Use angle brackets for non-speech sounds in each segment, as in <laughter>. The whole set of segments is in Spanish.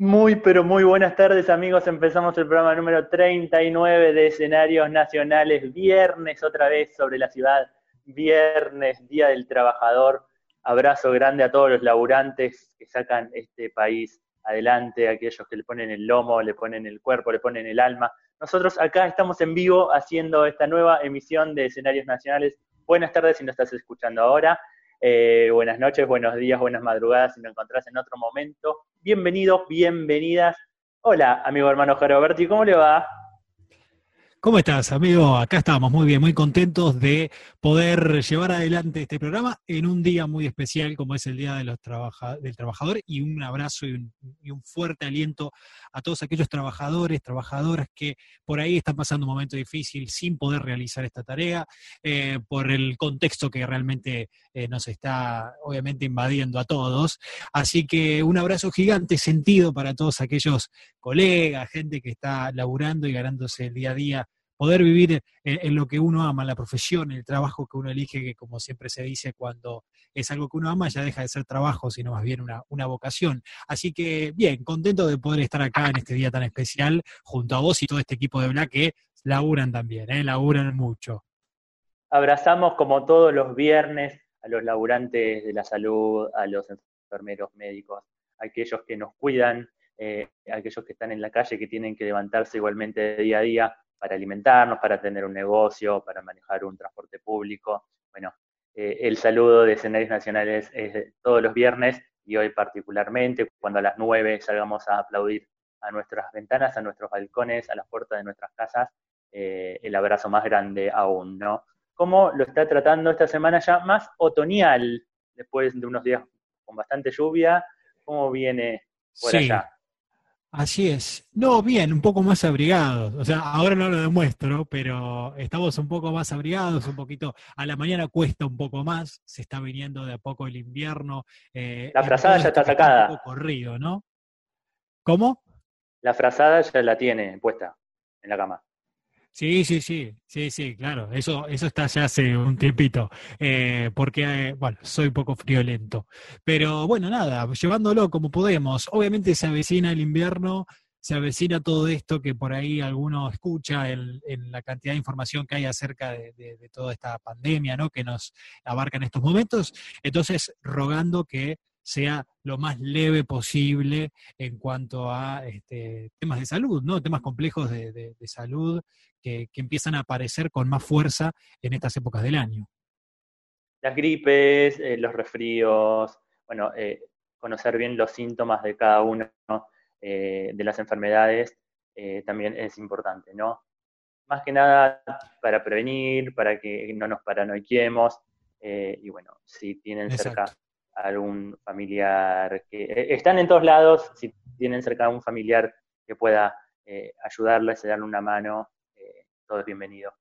Muy, pero muy buenas tardes amigos. Empezamos el programa número 39 de escenarios nacionales. Viernes otra vez sobre la ciudad. Viernes, Día del Trabajador. Abrazo grande a todos los laburantes que sacan este país adelante, aquellos que le ponen el lomo, le ponen el cuerpo, le ponen el alma. Nosotros acá estamos en vivo haciendo esta nueva emisión de escenarios nacionales. Buenas tardes si nos estás escuchando ahora. Eh, buenas noches, buenos días, buenas madrugadas si me encontrás en otro momento. Bienvenidos, bienvenidas. Hola, amigo hermano Jaroberti, ¿cómo le va? ¿Cómo estás, amigo? Acá estamos muy bien, muy contentos de poder llevar adelante este programa en un día muy especial como es el Día de los del Trabajador y un abrazo y un, fuerte aliento a todos aquellos trabajadores, trabajadoras que por ahí están pasando un momento difícil sin poder realizar esta tarea, eh, por el contexto que realmente eh, nos está obviamente invadiendo a todos. Así que un abrazo gigante sentido para todos aquellos colegas, gente que está laburando y ganándose el día a día poder vivir en, lo que uno ama, la profesión, el trabajo que uno elige, que como siempre se dice, cuando es algo que uno ama ya deja de ser trabajo, sino más bien una, una vocación. Así que bien, contento de poder estar acá en este día tan especial junto a vos y todo este equipo de Black que laburan también, ¿eh? laburan mucho. Abrazamos como todos los viernes a los laburantes de la salud, a los enfermeros médicos, a aquellos que nos cuidan, eh, aquellos que están en la calle, que tienen que levantarse igualmente día a día para alimentarnos, para tener un negocio, para manejar un transporte público. Bueno, eh, el saludo de escenarios nacionales es todos los viernes y hoy particularmente, cuando a las nueve salgamos a aplaudir a nuestras ventanas, a nuestros balcones, a las puertas de nuestras casas, eh, el abrazo más grande aún, ¿no? ¿Cómo lo está tratando esta semana ya más otoñal, después de unos días con bastante lluvia? ¿Cómo viene por allá? Así es. No, bien, un poco más abrigados. O sea, ahora no lo demuestro, pero estamos un poco más abrigados, un poquito. A la mañana cuesta un poco más, se está viniendo de a poco el invierno. Eh, la frazada ya está sacada. Un poco corrido, ¿no? ¿Cómo? La frazada ya la tiene puesta en la cama. Sí, sí, sí, sí, sí, claro, eso, eso está ya hace un tiempito, eh, porque, eh, bueno, soy un poco friolento. Pero bueno, nada, llevándolo como podemos. Obviamente se avecina el invierno, se avecina todo esto que por ahí alguno escucha en, la cantidad de información que hay acerca de, toda esta pandemia, ¿no? Que nos abarca en estos momentos. Entonces, rogando que sea lo más leve posible en cuanto a este, temas de salud, ¿no? Temas complejos de, salud que, empiezan a aparecer con más fuerza en estas épocas del año. Las gripes, eh, los resfríos, bueno, eh, conocer bien los síntomas de cada una eh, de las enfermedades también es importante, ¿no? Más que nada para prevenir, para que no nos paranoiquemos, y bueno, si tienen cerca algún familiar que están en todos lados, si tienen cerca a un familiar que pueda eh, ayudarles, darle una mano, eh, todo es bienvenido.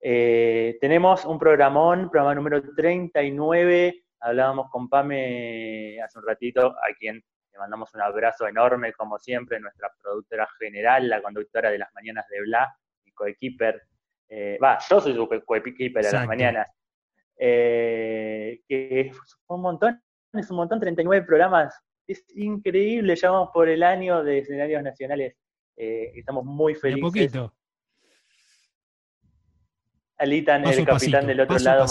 tenemos un programón, programa número 39, hablábamos con Pame hace un ratito, a quien le mandamos un abrazo enorme, como siempre, nuestra productora general, la conductora de las mañanas de Bla, y coequiper, va, yo soy su coequiper de las mañanas, que fue un montón es un montón, 39 programas. Es increíble, ya vamos por el año de escenarios nacionales. Eh, estamos muy felices. Un poquito. Alitan, el capitán del otro lado,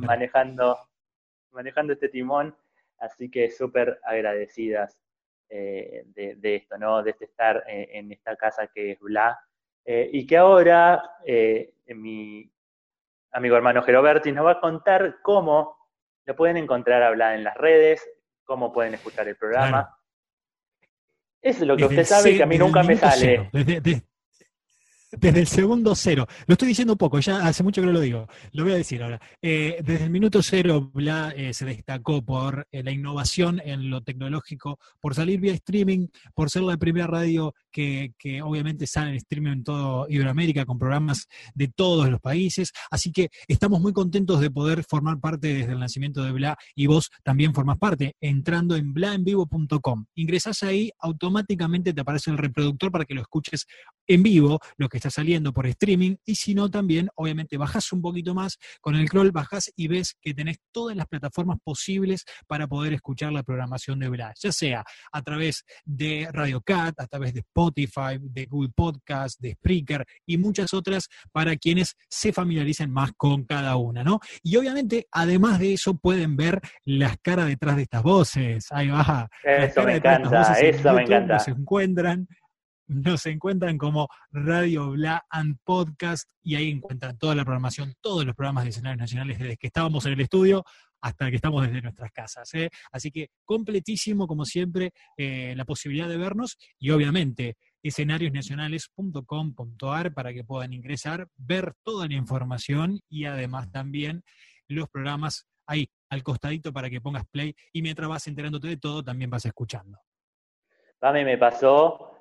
manejando, manejando, este timón. Así que súper agradecidas eh, de, esto, ¿no? De este estar eh, en, esta casa que es Bla. y que ahora mi amigo hermano Geroberti nos va a contar cómo lo pueden encontrar hablar en las redes, cómo pueden escuchar el programa. Eso es lo que usted sabe que a mí nunca me sale. desde, el segundo cero. Lo estoy diciendo poco, ya hace mucho que no lo digo. Lo voy a decir ahora. Eh, desde el minuto cero, Bla eh, se destacó por eh, la innovación en lo tecnológico, por salir vía streaming, por ser la primera radio que, obviamente salen en streaming en todo Iberoamérica con programas de todos los países. Así que estamos muy contentos de poder formar parte desde el nacimiento de Bla y vos también formás parte entrando en blaenvivo.com. Ingresás ahí, automáticamente te aparece el reproductor para que lo escuches en vivo, lo que está saliendo por streaming, y si no, también, obviamente, bajás un poquito más, con el scroll bajás y ves que tenés todas las plataformas posibles para poder escuchar la programación de Bla, ya sea a través de Radio Cat, a través de Spotify, de Google Podcast, de Spreaker y muchas otras para quienes se familiaricen más con cada una, ¿no? Y obviamente, además de eso, pueden ver las caras detrás de estas voces. Ahí va. Eso me encanta, eso me encanta. Se encuentran nos encuentran como Radio Bla and Podcast y ahí encuentran toda la programación, todos los programas de escenarios nacionales desde que estábamos en el estudio hasta que estamos desde nuestras casas. ¿eh? Así que completísimo, como siempre, eh, la posibilidad de vernos y obviamente escenariosnacionales.com.ar para que puedan ingresar, ver toda la información y además también los programas ahí al costadito para que pongas play y mientras vas enterándote de todo también vas escuchando. Pame me pasó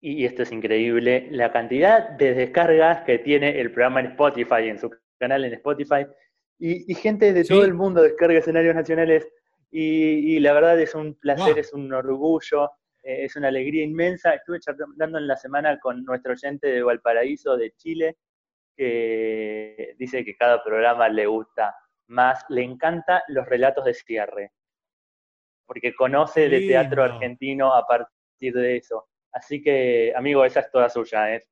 y esto es increíble, la cantidad de descargas que tiene el programa en Spotify, en su canal en Spotify, y, gente de todo el mundo descarga escenarios nacionales, y, la verdad es un placer, es un orgullo, eh, es una alegría inmensa. Estuve charlando en la semana con nuestro oyente de Valparaíso, de Chile, que dice que cada programa le gusta más, le encanta los relatos de cierre, porque conoce de teatro argentino a partir de eso. Así que, amigo, esa es toda suya, ¿eh?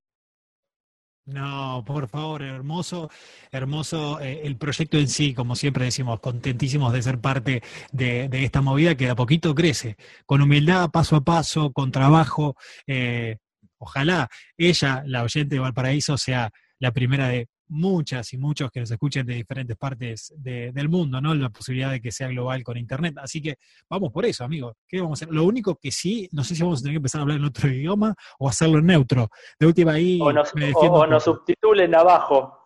No, por favor, hermoso, hermoso eh, el proyecto en sí, como siempre decimos, contentísimos de ser parte de, esta movida que de a poquito crece, con humildad, paso a paso, con trabajo. Eh, ojalá ella, la oyente de Valparaíso, sea la primera de muchas y muchos que nos escuchen de diferentes partes del mundo, ¿no? La posibilidad de que sea global con Internet. Así que vamos por eso, amigo. ¿Qué vamos a hacer? Lo único que sí, no sé si vamos a tener que empezar a hablar en otro <laughs> idioma o hacerlo en neutro. De última ahí. O nos, nos subtitulen abajo.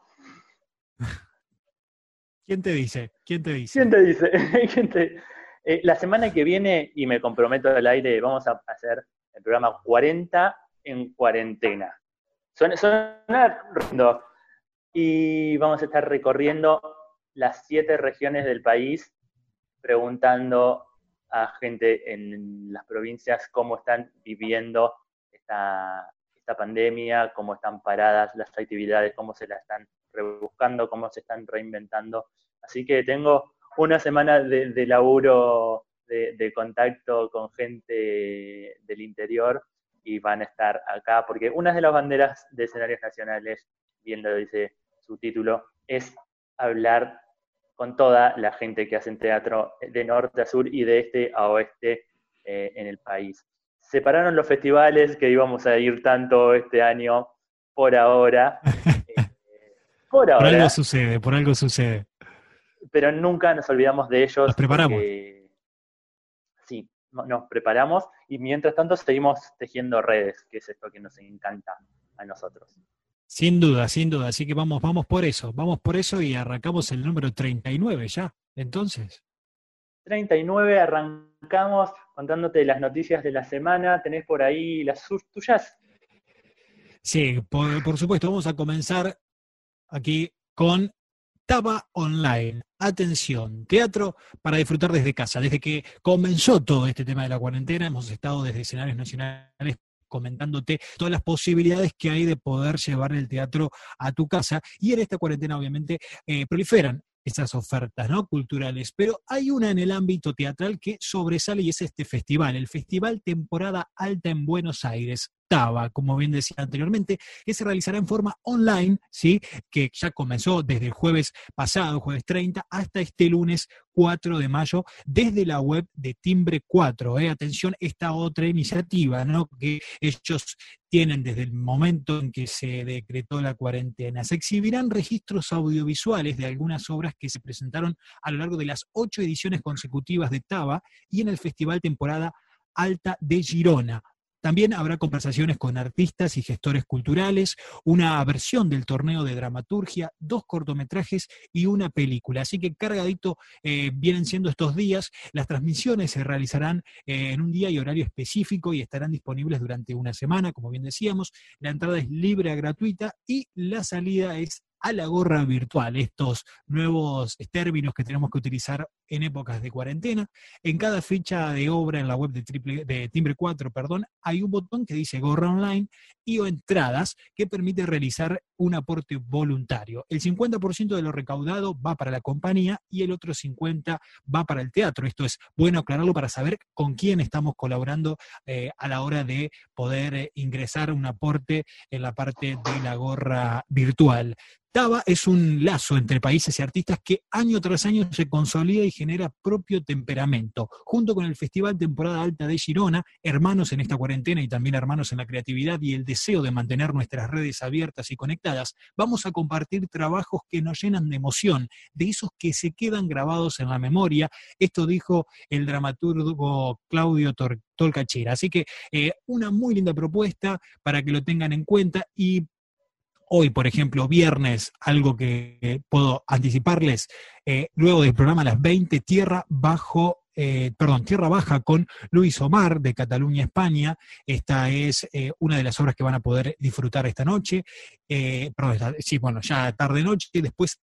¿Quién te dice? ¿Quién te dice? ¿Quién te dice? <laughs> Eh, la semana que viene, y me comprometo al aire, vamos a hacer el programa 40 en cuarentena. Suena, suena y vamos a estar recorriendo las siete regiones del país, preguntando a gente en las provincias cómo están viviendo esta, esta pandemia, cómo están paradas las actividades, cómo se la están rebuscando, cómo se están reinventando. Así que tengo una semana de, laburo, de, de, contacto con gente del interior y van a estar acá, porque una de las banderas de escenarios nacionales, viendo dice su título, es hablar con toda la gente que hace teatro de norte a sur y de este a oeste eh, en el país. Separaron los festivales que íbamos a ir tanto este año por ahora. <laughs> Eh, por ahora. Por algo sucede, por algo sucede. Pero nunca nos olvidamos de ellos. Nos preparamos. sí, nos preparamos y mientras tanto seguimos tejiendo redes, que es esto que nos encanta a nosotros. Sin duda, sin duda. Así que vamos, vamos por eso, vamos por eso y arrancamos el número 39 ya, entonces. 39, arrancamos contándote las noticias de la semana. ¿Tenés por ahí las tuyas? Sí, por, supuesto. Vamos a comenzar aquí con Taba Online. Atención, teatro para disfrutar desde casa. Desde que comenzó todo este tema de la cuarentena, hemos estado desde escenarios nacionales comentándote todas las posibilidades que hay de poder llevar el teatro a tu casa. Y en esta cuarentena, obviamente, eh, proliferan esas ofertas ¿no? culturales, pero hay una en el ámbito teatral que sobresale y es este festival, el Festival Temporada Alta en Buenos Aires. Como bien decía anteriormente, que se realizará en forma online, ¿sí? que ya comenzó desde el jueves pasado, jueves 30, hasta este lunes 4 de mayo, desde la web de Timbre 4. ¿eh? Atención, esta otra iniciativa ¿no? que ellos tienen desde el momento en que se decretó la cuarentena. Se exhibirán registros audiovisuales de algunas obras que se presentaron a lo largo de las ocho ediciones consecutivas de TABA y en el Festival Temporada Alta de Girona También habrá conversaciones con artistas y gestores culturales, una versión del torneo de dramaturgia, dos cortometrajes y una película. Así que cargadito eh, vienen siendo estos días. Las transmisiones se realizarán eh, en un día y horario específico y estarán disponibles durante una semana, como bien decíamos. La entrada es libre, gratuita y la salida es a la gorra virtual, estos nuevos términos que tenemos que utilizar en épocas de cuarentena. En cada ficha de obra en la web de, triple, de Timbre 4 perdón, hay un botón que dice gorra online y o entradas que permite realizar un aporte voluntario. El 50% de lo recaudado va para la compañía y el otro 50% va para el teatro. Esto es bueno aclararlo para saber con quién estamos colaborando eh, a la hora de poder eh, ingresar un aporte en la parte de la gorra virtual. Es un lazo entre países y artistas que año tras año se consolida y genera propio temperamento. Junto con el Festival Temporada Alta de Girona, hermanos en esta cuarentena y también hermanos en la creatividad y el deseo de mantener nuestras redes abiertas y conectadas, vamos a compartir trabajos que nos llenan de emoción, de esos que se quedan grabados en la memoria. Esto dijo el dramaturgo Claudio Tolcachira. Así que eh, una muy linda propuesta para que lo tengan en cuenta y hoy, por ejemplo, viernes, algo que puedo anticiparles, eh, luego del programa a las 20, Tierra Bajo. Eh, perdón, Tierra Baja con Luis Omar de Cataluña, España. Esta es eh, una de las obras que van a poder disfrutar esta noche. sí, bueno, ya tarde-noche. Después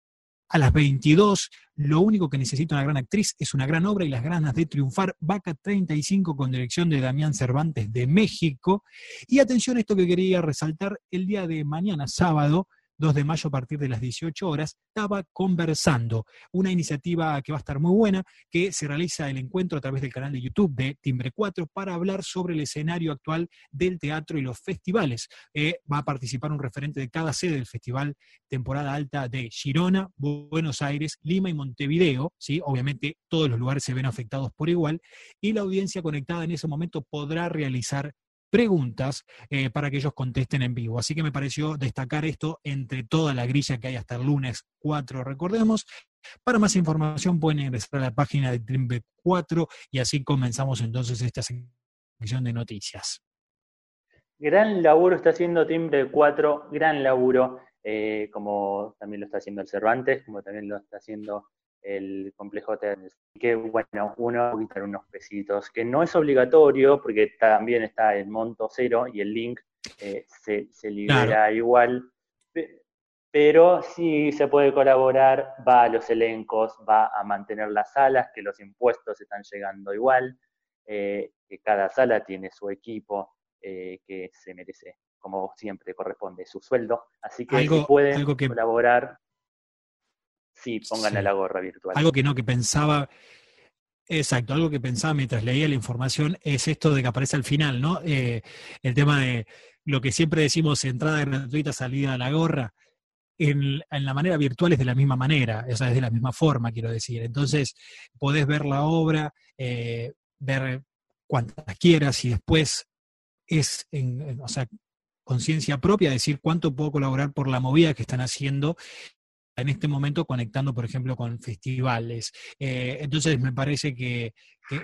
a las 22. Lo único que necesita una gran actriz es una gran obra y las ganas de triunfar. Vaca 35 con dirección de Damián Cervantes de México. Y atención, esto que quería resaltar, el día de mañana, sábado, 2 de mayo a partir de las 18 horas, estaba conversando, una iniciativa que va a estar muy buena, que se realiza el encuentro a través del canal de YouTube de Timbre 4 para hablar sobre el escenario actual del teatro y los festivales. Eh, va a participar un referente de cada sede del festival temporada alta de Girona, Buenos Aires, Lima y Montevideo, ¿sí? obviamente todos los lugares se ven afectados por igual, y la audiencia conectada en ese momento podrá realizar preguntas eh, para que ellos contesten en vivo. Así que me pareció destacar esto entre toda la grilla que hay hasta el lunes 4, recordemos. Para más información pueden ingresar a la página de Trimbe 4 y así comenzamos entonces esta sección de noticias. Gran laburo está haciendo Timbre 4, gran laburo, eh, como también lo está haciendo el Cervantes, como también lo está haciendo el complejo tenis. Que bueno, uno quitar unos pesitos, que no es obligatorio porque también está el monto cero y el link eh, se, libera igual, pero si se puede colaborar, va a los elencos, va a mantener las salas, que los impuestos están llegando igual, eh, que cada sala tiene su equipo eh, que se merece, como siempre corresponde, su sueldo. Así que si pueden colaborar, Sí, pónganle la gorra virtual. Algo que no, que pensaba, exacto, algo que pensaba mientras leía la información es esto de que aparece al final, ¿no? Eh, el tema de lo que siempre decimos, entrada gratuita, salida a la gorra. En, la manera virtual es de la misma manera, o sea, es de la misma forma, quiero decir. Entonces, podés ver la obra, eh, ver cuantas quieras y después es, en, o sea, conciencia propia, decir cuánto puedo colaborar por la movida que están haciendo en este momento conectando, por ejemplo, con festivales. Eh, entonces me parece que,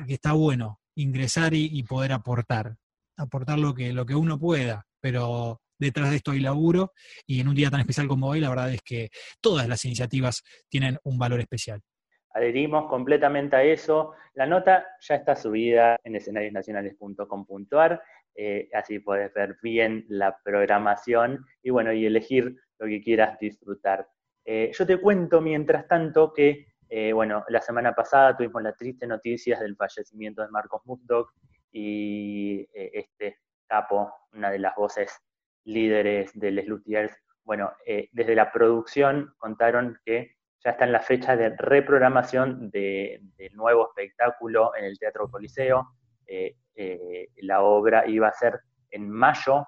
está bueno ingresar y, poder aportar, aportar lo que, lo que uno pueda, pero detrás de esto hay laburo y en un día tan especial como hoy, la verdad es que todas las iniciativas tienen un valor especial. Adherimos completamente a eso. La nota ya está subida en escenariosnacionales.com.ar, eh, así puedes ver bien la programación y bueno, y elegir lo que quieras disfrutar. Eh, yo te cuento, mientras tanto, que, eh, bueno, la semana pasada tuvimos la triste noticia del fallecimiento de Marcos Murdoch y eh, este capo, una de las voces líderes de Les Luthiers, bueno, desde la producción contaron que ya está en la fecha de reprogramación del nuevo espectáculo en el Teatro Coliseo. la obra iba a ser en mayo,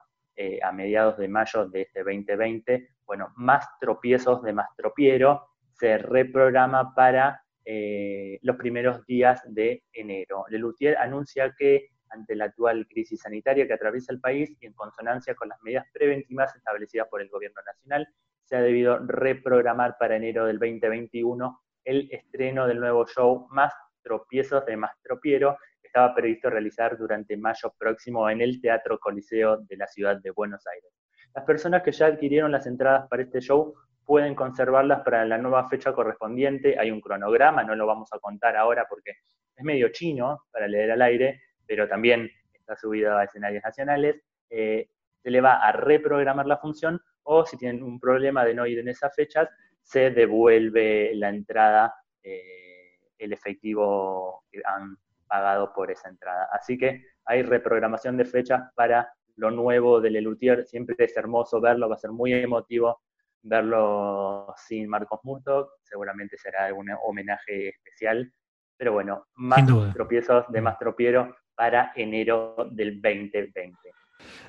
a mediados de mayo de este 2020, bueno, más tropiezos de Mastropiero se reprograma para eh, los primeros días de enero. Lelutier anuncia que ante la actual crisis sanitaria que atraviesa el país y en consonancia con las medidas preventivas establecidas por el gobierno nacional, se ha debido reprogramar para enero del 2021 el estreno del nuevo show Más tropiezos de Mastropiero, estaba previsto realizar durante mayo próximo en el Teatro Coliseo de la ciudad de Buenos Aires. Las personas que ya adquirieron las entradas para este show pueden conservarlas para la nueva fecha correspondiente. Hay un cronograma, no lo vamos a contar ahora porque es medio chino para leer al aire, pero también está subido a escenarios nacionales. Eh, se le va a reprogramar la función o si tienen un problema de no ir en esas fechas, se devuelve la entrada, eh, el efectivo que han pagado por esa entrada. Así que hay reprogramación de fechas para lo nuevo del Lelutier. Siempre es hermoso verlo, va a ser muy emotivo verlo sin Marcos Musto. Seguramente será algún homenaje especial. Pero bueno, más tropiezos de más tropiero para enero del 2020.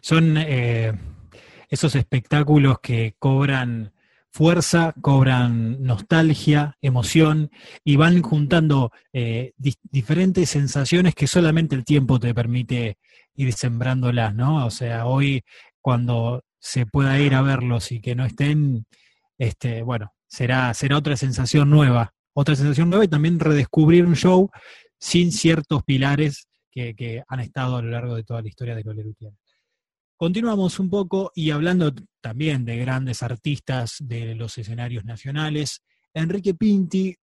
Son eh, esos espectáculos que cobran fuerza, cobran nostalgia, emoción y van juntando eh, diferentes sensaciones que solamente el tiempo te permite ir sembrándolas, ¿no? O sea, hoy cuando se pueda ir a verlos y que no estén, este, bueno, será, será otra sensación nueva, otra sensación nueva y también redescubrir un show sin ciertos pilares que, que han estado a lo largo de toda la historia de Lolerutiana. Continuamos un poco y hablando también de grandes artistas de los escenarios nacionales, Enrique Pinti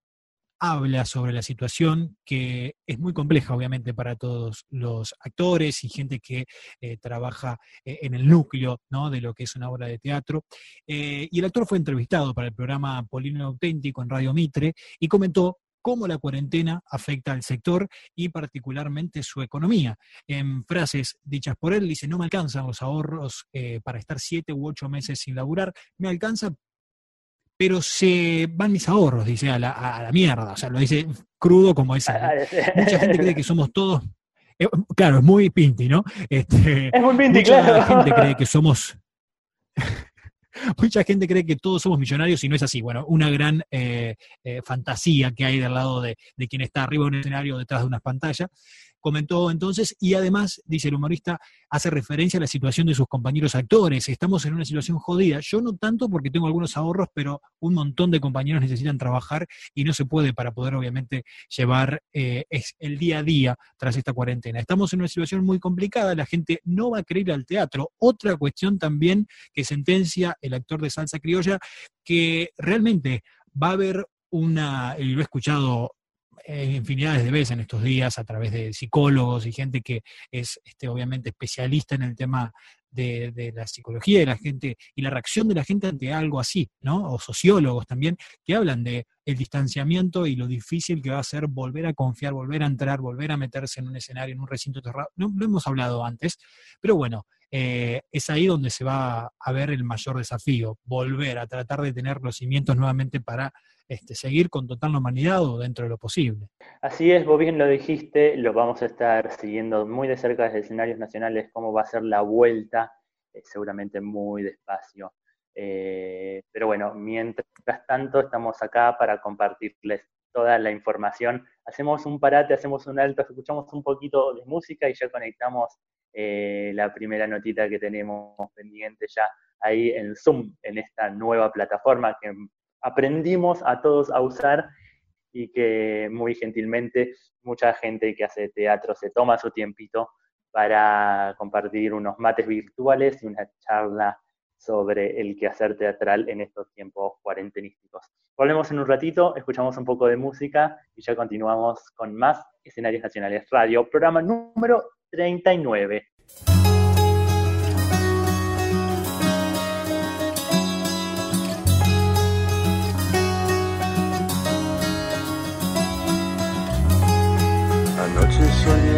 habla sobre la situación que es muy compleja, obviamente, para todos los actores y gente que eh, trabaja eh, en el núcleo ¿no? de lo que es una obra de teatro. Eh, y el actor fue entrevistado para el programa Polino Auténtico en Radio Mitre y comentó cómo la cuarentena afecta al sector y particularmente su economía. En frases dichas por él, dice, no me alcanzan los ahorros eh, para estar siete u ocho meses sin laburar, me alcanza, pero se van mis ahorros, dice, a la, mierda, o sea, lo dice crudo como esa. Mucha gente cree que somos todos... Eh, claro, es muy pinti, ¿no? Este, es muy pinti, mucha claro. gente cree que somos mucha gente cree que todos somos millonarios y no es así. Bueno, una gran eh, eh, fantasía que hay del lado de, de, quien está arriba de un escenario detrás de una pantalla comentó entonces, y además, dice el humorista, hace referencia a la situación de sus compañeros actores. Estamos en una situación jodida. Yo no tanto porque tengo algunos ahorros, pero un montón de compañeros necesitan trabajar y no se puede para poder, obviamente, llevar eh, el día a día tras esta cuarentena. Estamos en una situación muy complicada, la gente no va a querer al teatro. Otra cuestión también que sentencia el actor de salsa criolla, que realmente va a haber una, y lo he escuchado infinidades de veces en estos días a través de psicólogos y gente que es este, obviamente especialista en el tema de, la psicología de la gente y la reacción de la gente ante algo así, ¿no? O sociólogos también, que hablan de el distanciamiento y lo difícil que va a ser volver a confiar, volver a entrar, volver a meterse en un escenario, en un recinto cerrado. No lo hemos hablado antes, pero bueno, eh, es ahí donde se va a ver el mayor desafío, volver a tratar de tener los cimientos nuevamente para este, seguir con total normalidad o dentro de lo posible. Así es, vos bien lo dijiste, lo vamos a estar siguiendo muy de cerca desde escenarios nacionales, cómo va a ser la vuelta, eh, seguramente muy despacio. Eh, pero bueno, mientras tanto estamos acá para compartirles toda la información. Hacemos un parate, hacemos un alto, escuchamos un poquito de música y ya conectamos eh, la primera notita que tenemos pendiente ya ahí en Zoom, en esta nueva plataforma que aprendimos a todos a usar y que muy gentilmente mucha gente que hace teatro se toma su tiempito para compartir unos mates virtuales y una charla sobre el quehacer teatral en estos tiempos cuarentenísticos. Volvemos en un ratito, escuchamos un poco de música y ya continuamos con más escenarios nacionales radio, programa número 39.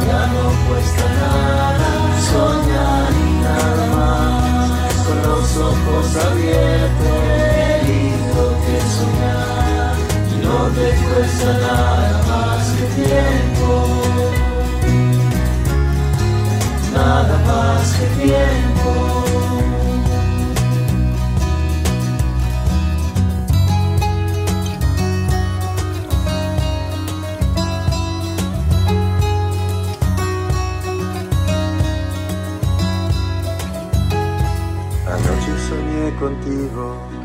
soñar no cuesta nada, soñar y nada más, con los ojos abiertos. Qué lindo que soñar y no te cuesta nada más que tiempo. Nada más que tiempo. Contigo.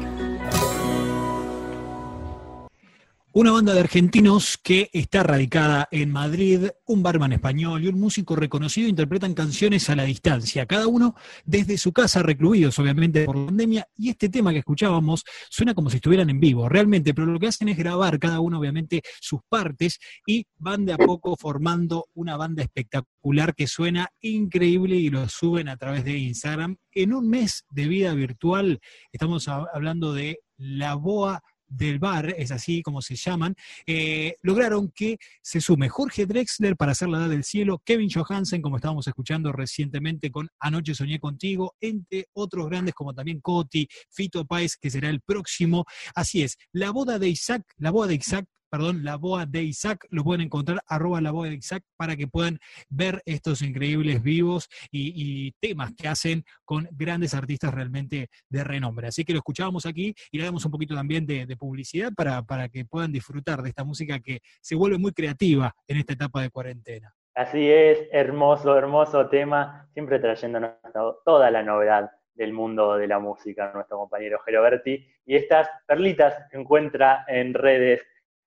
Una banda de argentinos que está radicada en Madrid, un barman español y un músico reconocido interpretan canciones a la distancia, cada uno desde su casa, recluidos obviamente por la pandemia, y este tema que escuchábamos suena como si estuvieran en vivo, realmente, pero lo que hacen es grabar cada uno obviamente sus partes y van de a poco formando una banda espectacular que suena increíble y lo suben a través de Instagram. En un mes de vida virtual, estamos hablando de La Boa del bar, es así como se llaman, eh, lograron que se sume Jorge Drexler para hacer la edad del cielo, Kevin Johansen, como estábamos escuchando recientemente con Anoche Soñé Contigo, entre otros grandes como también Coti, Fito Páez, que será el próximo. Así es, la boda de Isaac, la boda de Isaac, perdón, la boda de Isaac, lo pueden encontrar arroba la boda de Isaac para que puedan ver estos increíbles vivos y, temas que hacen con grandes artistas realmente de renombre. Así que lo escuchábamos aquí y le damos un poquito también de, publicidad para, para que puedan disfrutar de esta música que se vuelve muy creativa en esta etapa de cuarentena. Así es, hermoso, hermoso tema, siempre trayéndonos to- toda la novedad del mundo de la música, nuestro compañero Geroberti. Y estas perlitas que encuentra en redes,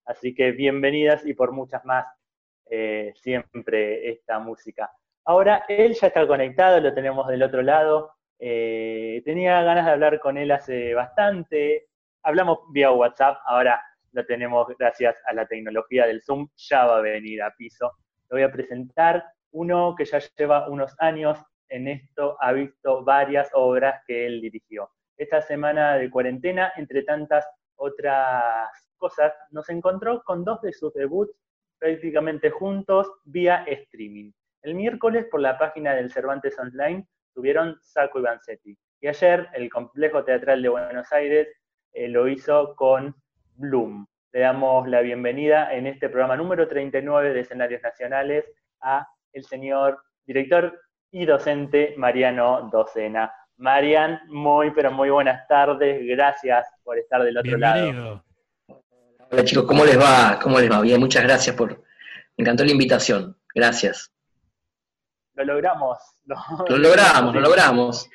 así que bienvenidas y por muchas más, eh, siempre esta música. Ahora él ya está conectado, lo tenemos del otro lado. Eh, tenía ganas de hablar con él hace bastante. Hablamos vía WhatsApp, ahora lo tenemos gracias a la tecnología del Zoom, ya va a venir a piso. Lo voy a presentar. Uno que ya lleva unos años en esto, ha visto varias obras que él dirigió. Esta semana de cuarentena, entre tantas otras cosas, nos encontró con dos de sus debuts prácticamente juntos vía streaming. El miércoles por la página del Cervantes Online tuvieron Saco y Vanzetti. Y ayer el Complejo Teatral de Buenos Aires eh, lo hizo con Bloom. Le damos la bienvenida en este programa número 39 de Escenarios Nacionales a el señor director y docente Mariano Docena. Marian, muy pero muy buenas tardes, gracias por estar del otro lado. Hola chicos, ¿cómo les va? ¿Cómo les va? Bien, muchas gracias por... Me encantó la invitación. Gracias. Lo logramos. Lo, Lo logramos, lo logramos.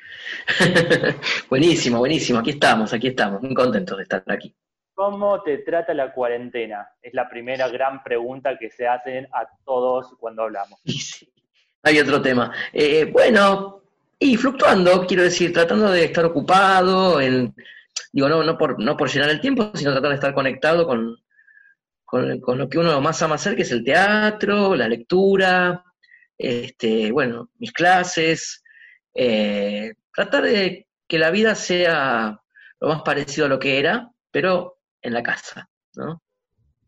<laughs> buenísimo, buenísimo. Aquí estamos, aquí estamos. Muy contentos de estar aquí. ¿Cómo te trata la cuarentena? Es la primera gran pregunta que se hacen a todos cuando hablamos. Y sí, hay otro tema. Eh, bueno, y fluctuando, quiero decir, tratando de estar ocupado, en, digo, no, no, por, no por llenar el tiempo, sino tratar de estar conectado con, con, lo que uno más ama hacer, que es el teatro, la lectura, este, bueno, mis clases, eh, tratar de que la vida sea lo más parecido a lo que era, pero en la casa, ¿no?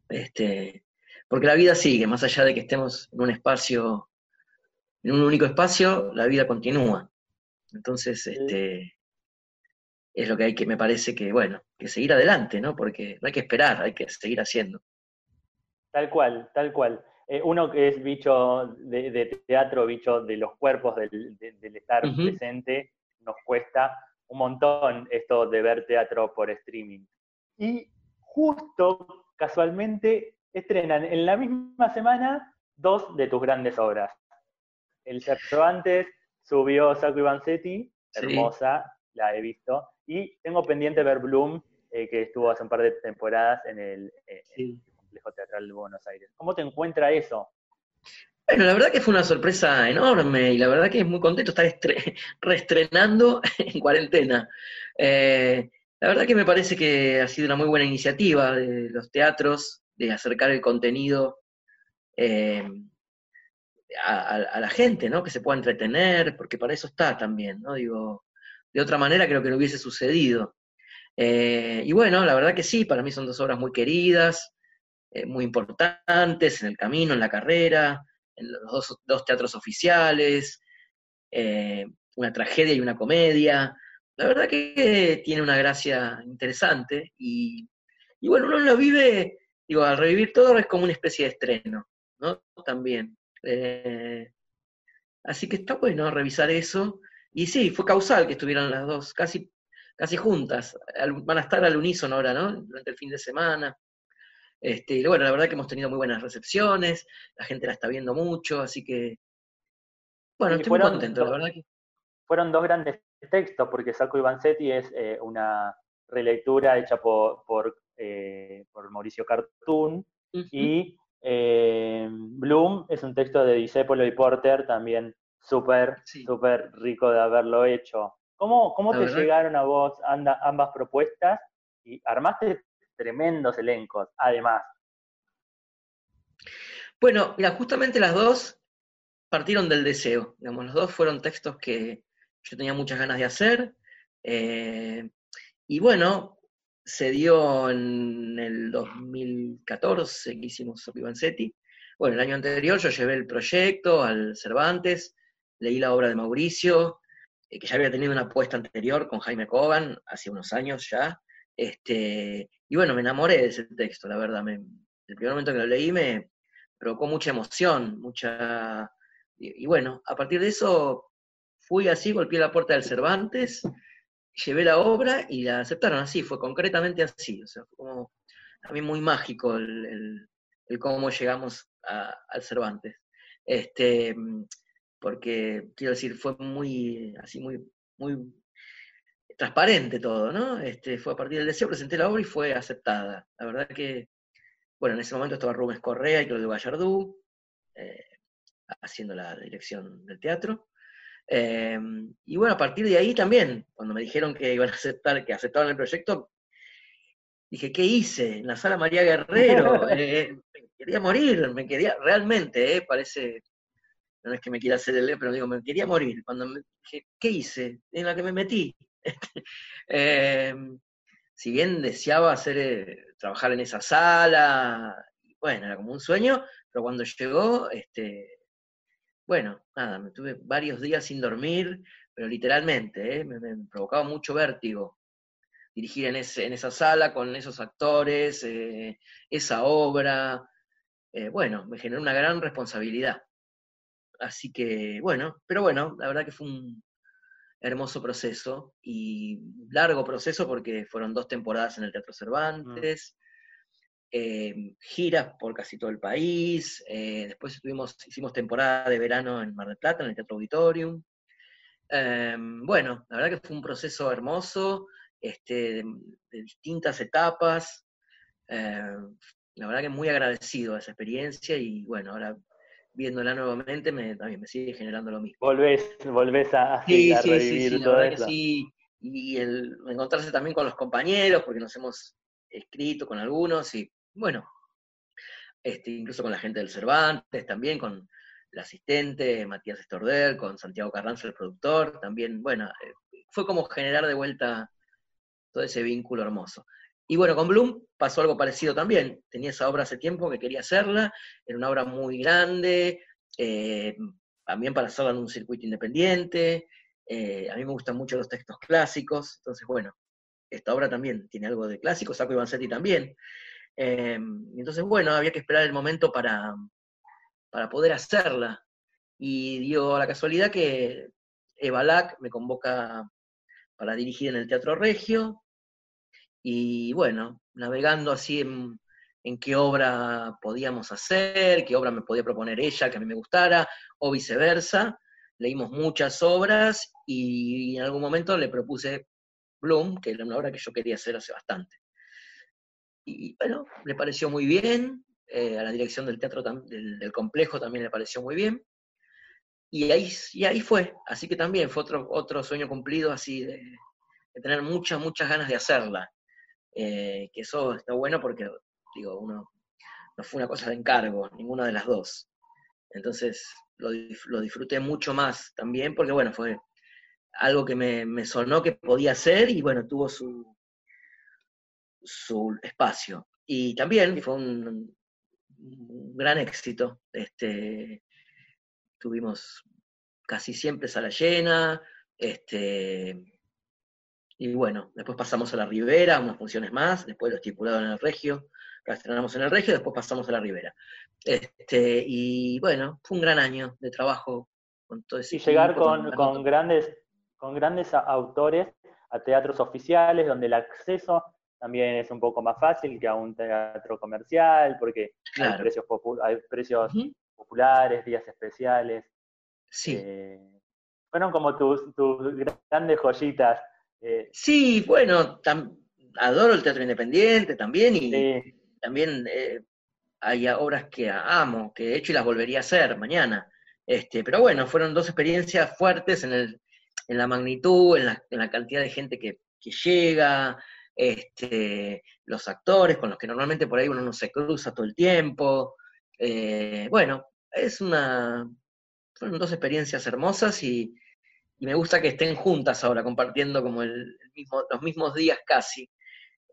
Este, porque la vida sigue, más allá de que estemos en un espacio, en un único espacio, la vida continúa. Entonces, este, es lo que hay que, me parece que, bueno, que seguir adelante, ¿no? Porque no hay que esperar, hay que seguir haciendo. Tal cual, tal cual. Eh, uno que es bicho de, de teatro, bicho de los cuerpos, del, de- del estar presente, nos cuesta un montón esto de ver teatro por streaming. Y justo, casualmente, estrenan en la misma semana dos de tus grandes obras. El Cervantes subió Saco Vanzetti, Sí. hermosa, la he visto, y tengo pendiente ver Bloom, eh, que estuvo hace un par de temporadas en el, eh, el Complejo Teatral de Buenos Aires. ¿Cómo te encuentra eso? Bueno, la verdad que fue una sorpresa enorme y la verdad que es muy contento estar estre- <laughs> reestrenando <laughs> en cuarentena. Eh, la verdad que me parece que ha sido una muy buena iniciativa de los teatros de acercar el contenido eh, a, la gente, ¿no? Que se pueda entretener, porque para eso está también, ¿no? Digo, de otra manera creo que no hubiese sucedido. Eh, y bueno, la verdad que sí, para mí son dos obras muy queridas, eh, muy importantes en el camino, en la carrera, en los dos, teatros oficiales, eh, una tragedia y una comedia. La verdad que tiene una gracia interesante y, y bueno, uno lo vive, digo, al revivir todo es como una especie de estreno, ¿no? También. Así que está bueno revisar eso. Y sí, fue causal que estuvieran las dos casi, casi juntas. Van a estar al unísono ahora, ¿no? Durante el fin de semana. Este, y bueno, la verdad que hemos tenido muy buenas recepciones, la gente la está viendo mucho, así que, bueno, estoy muy contento, la verdad que... Fueron dos grandes textos, porque Saco Ivanzetti es eh, una relectura hecha por, por, eh, por Mauricio Cartoon, y eh, Bloom es un texto de Disépolo y Porter, también súper, súper rico de haberlo hecho. ¿Cómo, cómo te llegaron a vos ambas propuestas? Y armaste tremendos elencos, además. Bueno, mira, justamente las dos partieron del deseo. Digamos, los dos fueron textos que yo tenía muchas ganas de hacer. Eh, y bueno, se dio en el 2014 que hicimos Vivancetti. Bueno, el año anterior yo llevé el proyecto al Cervantes, leí la obra de Mauricio, eh, que ya había tenido una apuesta anterior con Jaime Cogan, hace unos años ya. Este, y bueno, me enamoré de ese texto, la verdad. el primer momento que lo leí me provocó mucha emoción, mucha... y bueno, a partir de eso fui así, golpeé la puerta del Cervantes, llevé la obra y la aceptaron así, fue concretamente así, o sea, fue como a mí muy mágico el, cómo llegamos al Cervantes. Este, porque, quiero decir, fue muy, así, muy, muy transparente todo, ¿no? Este, fue a partir del deseo, presenté la obra y fue aceptada. La verdad que, bueno, en ese momento estaba Rubens Correa y Claudio Gallardú, eh, haciendo la dirección del teatro. Em, y bueno, a partir de ahí también, cuando me dijeron que iban a aceptar, que aceptaban el proyecto, dije, ¿qué hice? En la sala María Guerrero, <laughs> eh, me quería morir, me quería, realmente, eh, parece, no es que me quiera hacer el pero digo, me quería morir. Cuando me dije, ¿qué hice? En la que me metí. <laughs> Em, si bien deseaba hacer, eh, trabajar en esa sala, bueno, era como un sueño, pero cuando llegó, este, bueno, nada, me tuve varios días sin dormir, pero literalmente, ¿eh? me, provocaba mucho vértigo dirigir en, ese, en esa sala con esos actores, eh, esa obra. Bueno, me generó una gran responsabilidad. Así que, bueno, pero bueno, la verdad que fue un hermoso proceso y largo proceso porque fueron dos temporadas en el Teatro Cervantes. Eh, giras por casi todo el país, eh, después hicimos temporada de verano en Mar del Plata, en el Teatro Auditorium. Em, bueno, la verdad que fue un proceso hermoso, este, de, distintas etapas. Em, la verdad que muy agradecido a esa experiencia y bueno, ahora viéndola nuevamente me, también me sigue generando lo mismo. Volvés, volvés a, sí, sí, sí, sí, todo eso. sí, y el encontrarse también con los compañeros, porque nos hemos escrito con algunos y bueno, este, incluso con la gente del Cervantes, también con el asistente Matías Estordel, con Santiago Carranza, el productor, también, bueno, eh, fue como generar de vuelta todo ese vínculo hermoso. Y bueno, con Bloom pasó algo parecido también. Tenía esa obra hace tiempo que quería hacerla, era una obra muy grande, eh, también para hacerla en un circuito independiente. Eh, a mí me gustan mucho los textos clásicos, entonces bueno, esta obra también tiene algo de clásico, Saco Ivancetti también. Em, entonces, bueno, había que esperar el momento para, para poder hacerla. Y dio la casualidad que Eva Lack me convoca para dirigir en el Teatro Regio. Y bueno, navegando así en, qué obra podíamos hacer, qué obra me podía proponer ella que a mí me gustara, o viceversa. Leímos muchas obras y en algún momento le propuse Bloom, que era una obra que yo quería hacer hace bastante. Y bueno, le pareció muy bien, eh, a la dirección del teatro del, complejo también le pareció muy bien. Y ahí, y ahí fue, así que también fue otro, otro sueño cumplido, así de, tener muchas, muchas ganas de hacerla. Eh, que eso está bueno porque, digo, uno no fue una cosa de encargo, ninguna de las dos. Entonces, lo, disfruté mucho más también, porque bueno, fue algo que me, sonó que podía ser y bueno, tuvo su, su espacio. Y también fue un, gran éxito. Este, tuvimos casi siempre sala llena, este, y bueno, después pasamos a la Ribera, unas funciones más, después lo estipulado en el Regio, estrenamos en el Regio, después pasamos a la Ribera. Este, y bueno, fue un gran año de trabajo con todo ese Y llegar con, con, grandes, con grandes autores a teatros oficiales, donde el acceso también es un poco más fácil que a un teatro comercial, porque hay precios, hay precios populares, días especiales. Sí. Eh, fueron como tus, tus grandes joyitas. Eh. Sí, bueno, adoro el teatro independiente también y también eh, hay obras que amo, que he hecho y las volvería a hacer mañana. Este, pero bueno, fueron dos experiencias fuertes en, el, en la magnitud, en la, en la cantidad de gente que, que llega, este, los actores con los que normalmente por ahí uno no se cruza todo el tiempo. Eh, bueno, es una, fueron dos experiencias hermosas y, me gusta que estén juntas ahora, compartiendo como el, mismo, los mismos días casi.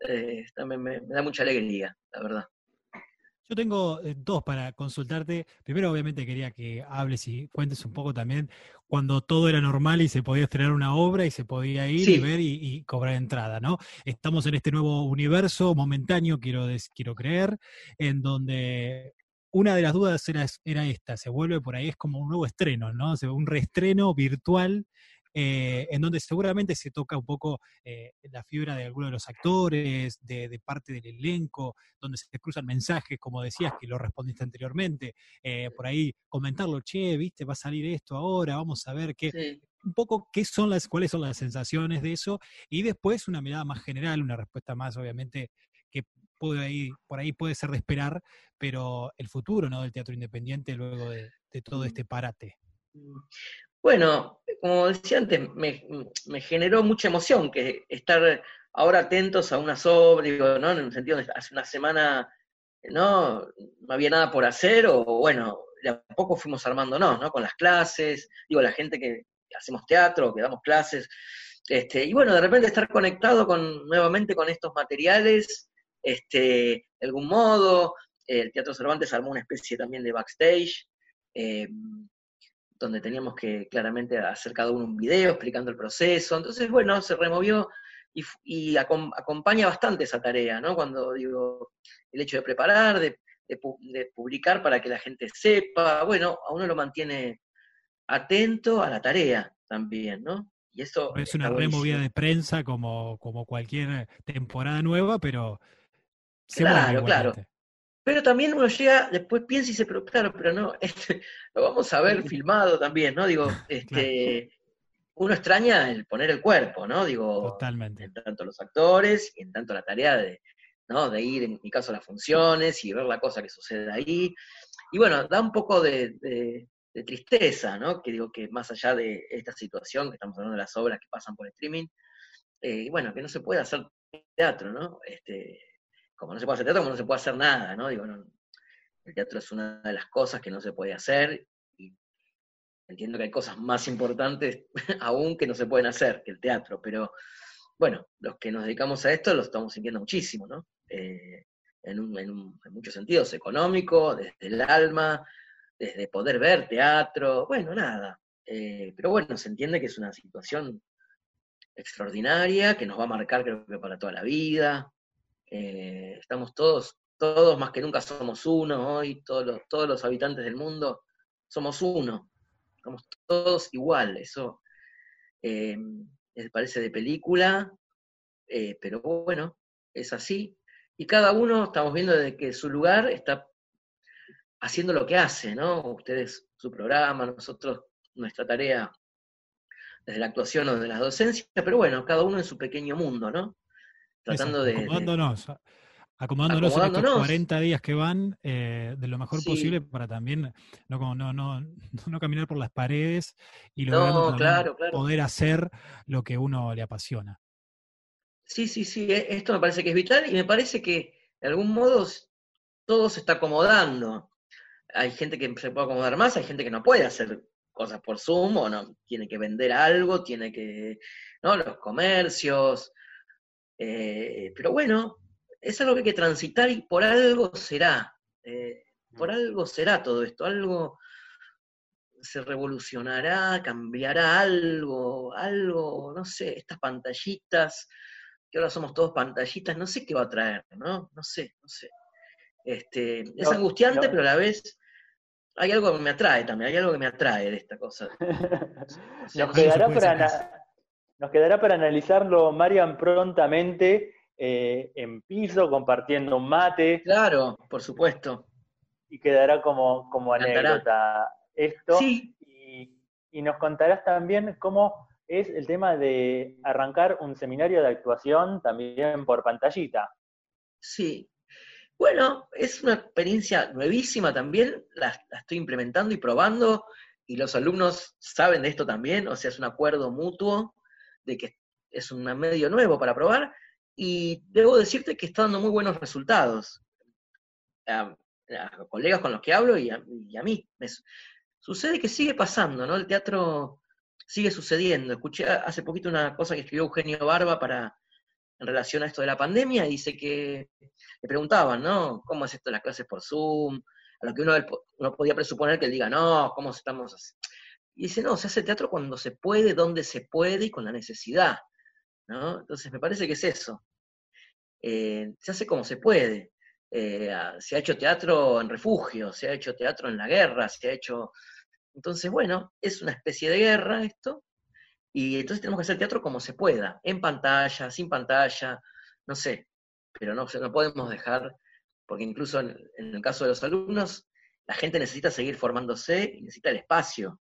Eh, también me, da mucha alegría, la verdad. Yo tengo eh, dos para consultarte. Primero, obviamente, quería que hables y cuentes un poco también cuando todo era normal y se podía estrenar una obra y se podía ir y ver y, cobrar entrada, ¿no? Estamos en este nuevo universo momentáneo, quiero, quiero creer, en donde una de las dudas era, era esta, se vuelve por ahí, es como un nuevo estreno, ¿no? Un reestreno virtual eh, en donde seguramente se toca un poco eh, la fibra de algunos de los actores, de, parte del elenco, donde se cruzan mensajes, como decías, que lo respondiste anteriormente, eh, por ahí comentarlo, che, viste, va a salir esto ahora, vamos a ver qué, un poco qué son las, cuáles son las sensaciones de eso, y después una mirada más general, una respuesta más, obviamente, que puede por ahí puede ser de esperar, pero el futuro ¿no? del teatro independiente luego de, de todo mm. este parate. Mm. Bueno, como decía antes, me, generó mucha emoción que estar ahora atentos a una sobre, digo, ¿no? En el sentido de hace una semana no, no había nada por hacer, o bueno, de a poco fuimos armándonos, ¿no? Con las clases, digo, la gente que hacemos teatro, que damos clases, este, y bueno, de repente estar conectado con, nuevamente con estos materiales, este, de algún modo, el Teatro Cervantes armó una especie también de backstage, eh, donde teníamos que claramente hacer cada uno un video explicando el proceso. Entonces, bueno, se removió y, acompaña bastante esa tarea, ¿no? Cuando digo, el hecho de preparar, de, publicar para que la gente sepa, bueno, a uno lo mantiene atento a la tarea también, ¿no? Y eso es una removida de prensa como, como cualquier temporada nueva, pero claro, claro. Pero también uno llega, después piensa y dice, pero claro, pero no, <laughs> este, lo vamos a ver filmado también, ¿no? Digo, <laughs> este, uno extraña el poner el cuerpo, ¿no? Digo, Totalmente. en tanto los actores y en tanto la tarea de, ¿no? de ir, en mi caso, a las funciones y ver la cosa que sucede ahí. Y bueno, da un poco de, tristeza, ¿no? Que digo que más allá de esta situación, que estamos hablando de las obras que pasan por streaming, eh, bueno, que no se puede hacer teatro, ¿no? Este, como no se puede hacer teatro, como no se puede hacer nada, ¿no? Digo, el teatro es una de las cosas que no se puede hacer y entiendo que hay cosas más importantes <laughs> aún que no se pueden hacer que el teatro, pero bueno, los que nos dedicamos a esto lo estamos sintiendo muchísimo, ¿no? Eh, en, muchos sentidos, económico, desde el alma, desde poder ver teatro, bueno, nada. Eh, pero bueno, se entiende que es una situación extraordinaria, que nos va a marcar creo que para toda la vida, eh, estamos todos, todos más que nunca somos uno hoy, todos los, todos los habitantes del mundo somos uno, somos todos igual, eso eh, parece de película, eh, pero bueno, es así. Y cada uno estamos viendo desde que su lugar está haciendo lo que hace, ¿no? Ustedes su programa, nosotros nuestra tarea desde la actuación o de la docencia, pero bueno, cada uno en su pequeño mundo, ¿no? Tratando de, acomodándonos, acomodándonos, en estos 40 días que van eh, de lo mejor posible para también no, no, no, <laughs> no, caminar por las paredes y lograr poder hacer lo que uno le apasiona. Sí, sí, sí, e, esto me parece que es vital y me parece que de algún modo todo se está acomodando. hay gente que se puede acomodar más, hay gente que no puede hacer cosas por Zoom o no, tiene que vender algo, tiene que, ¿no? Los comercios. Eh, pero bueno, es algo que hay que transitar y por algo será. Eh, por algo será todo esto, algo se revolucionará, cambiará algo, algo, no sé, estas pantallitas, que ahora somos todos pantallitas, no sé qué va a traer, ¿no? No sé, no sé. Este, es angustiante, pero a la vez hay algo que me atrae también, hay algo que me atrae de esta cosa. <laughs> nos, quedará para nos quedará para analizarlo, Marian, prontamente eh, en piso, compartiendo un mate. Claro, por supuesto. Y quedará como, como anécdota esto. Sí. Y, y nos contarás también cómo es el tema de arrancar un seminario de actuación también por pantallita. Sí, bueno, es una experiencia nuevísima también, la, estoy implementando y probando, y los alumnos saben de esto también, o sea, es un acuerdo mutuo de que es un medio nuevo para probar, y debo decirte que está dando muy buenos resultados. A, colegas con los que hablo y a, mí. sucede que sigue pasando, ¿no? El teatro sigue sucediendo. Escuché hace poquito una cosa que escribió Eugenio Barba para, en relación a esto de la pandemia, dice que le preguntaban, ¿no? ¿Cómo es esto de las clases por Zoom? A lo que uno, uno podía presuponer que él diga, no, ¿cómo estamos? Y dice, no, se hace teatro cuando se puede, donde se puede y con la necesidad, ¿no? Entonces me parece que es eso. Eh, se hace como se puede. Eh, se ha hecho teatro en refugio, se ha hecho teatro en la guerra, se ha hecho... Entonces, bueno, es una especie de guerra esto, y entonces tenemos que hacer teatro como se pueda, en pantalla, sin pantalla, no sé, pero no, no podemos dejar, porque incluso en, el caso de los alumnos, la gente necesita seguir formándose y necesita el espacio.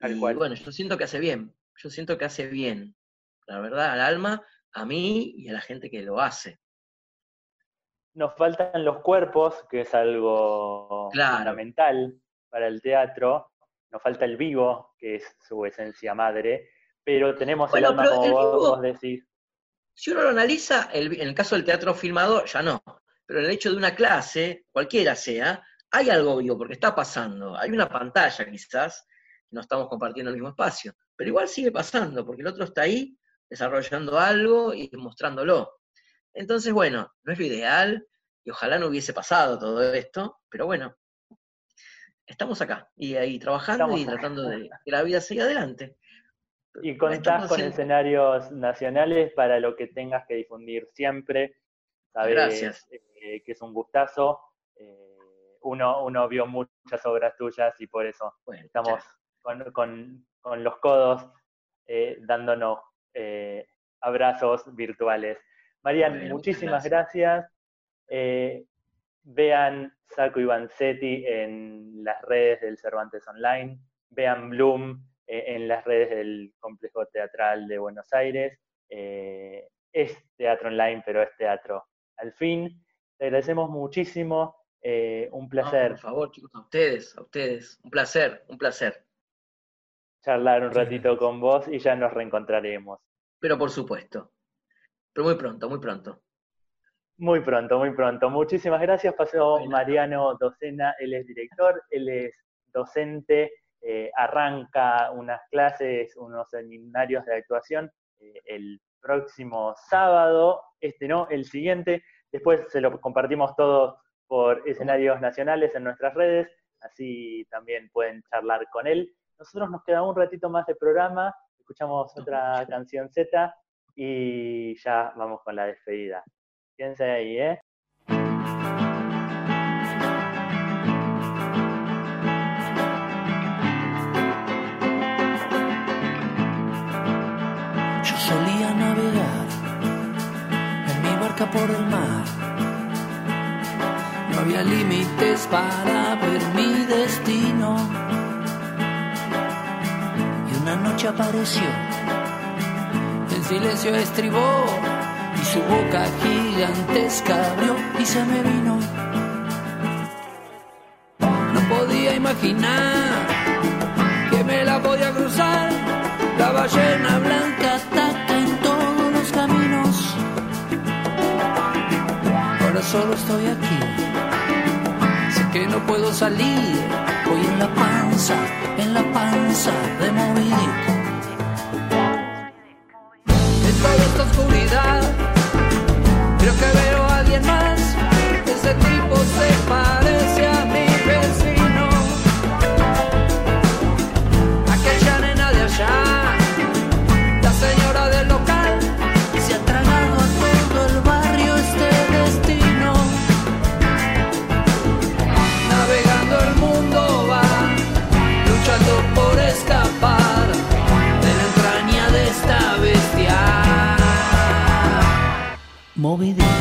Y bueno, yo siento que hace bien, yo siento que hace bien, la verdad, al alma, a mí y a la gente que lo hace. Nos faltan los cuerpos, que es algo fundamental para el teatro, nos falta el vivo, que es su esencia madre, pero tenemos el alma como vos, decís. Si uno lo analiza, en el caso del teatro filmado, ya no. Pero en el hecho de una clase, cualquiera sea, hay algo vivo, porque está pasando. Hay una pantalla quizás, no estamos compartiendo el mismo espacio. Pero igual sigue pasando, porque el otro está ahí desarrollando algo y mostrándolo. Entonces, bueno, no es lo ideal, y ojalá no hubiese pasado todo esto, pero bueno, estamos acá y ahí trabajando y tratando de que la vida siga adelante. Y contás con escenarios nacionales para lo que tengas que difundir siempre. Sabes Gracias. Eh, que es un gustazo. Eh, uno, uno vio muchas obras tuyas y por eso estamos con, los codos eh, dándonos abrazos virtuales. Marian, muchísimas gracias. Vean Saco Vanzetti en las redes del Cervantes Online, vean Bloom eh, en las redes del Complejo Teatral de Buenos Aires. Eh, es teatro online, pero es teatro al fin. Te agradecemos muchísimo, eh, un placer. por favor, chicos, a ustedes, a ustedes, un placer, un placer. Charlar un ratito con vos y ya nos reencontraremos. Pero por supuesto, pero muy pronto, muy pronto. Muy pronto, muy pronto. Muchísimas gracias. Pasó Mariano Docena, él es director, él es docente, eh, arranca unas clases, unos seminarios de actuación eh, el próximo sábado, este no, el siguiente. Después se lo compartimos todo por escenarios nacionales en nuestras redes, así también pueden charlar con él. Nosotros nos queda un ratito más de programa, escuchamos otra <laughs> canción Z y ya vamos con la despedida. Quédense ahí, ¿eh? Yo solía navegar en mi barca por el mar. No había límites para ver mi destino. Y noche apareció, en silencio estribó su boca gigantesca abrió y se me vino. No podía imaginar que me la podía cruzar. La ballena blanca ataca en todos los caminos. Ahora solo estoy aquí. Sé que no puedo salir. Voy en la panza, en la panza de Moby olvidé.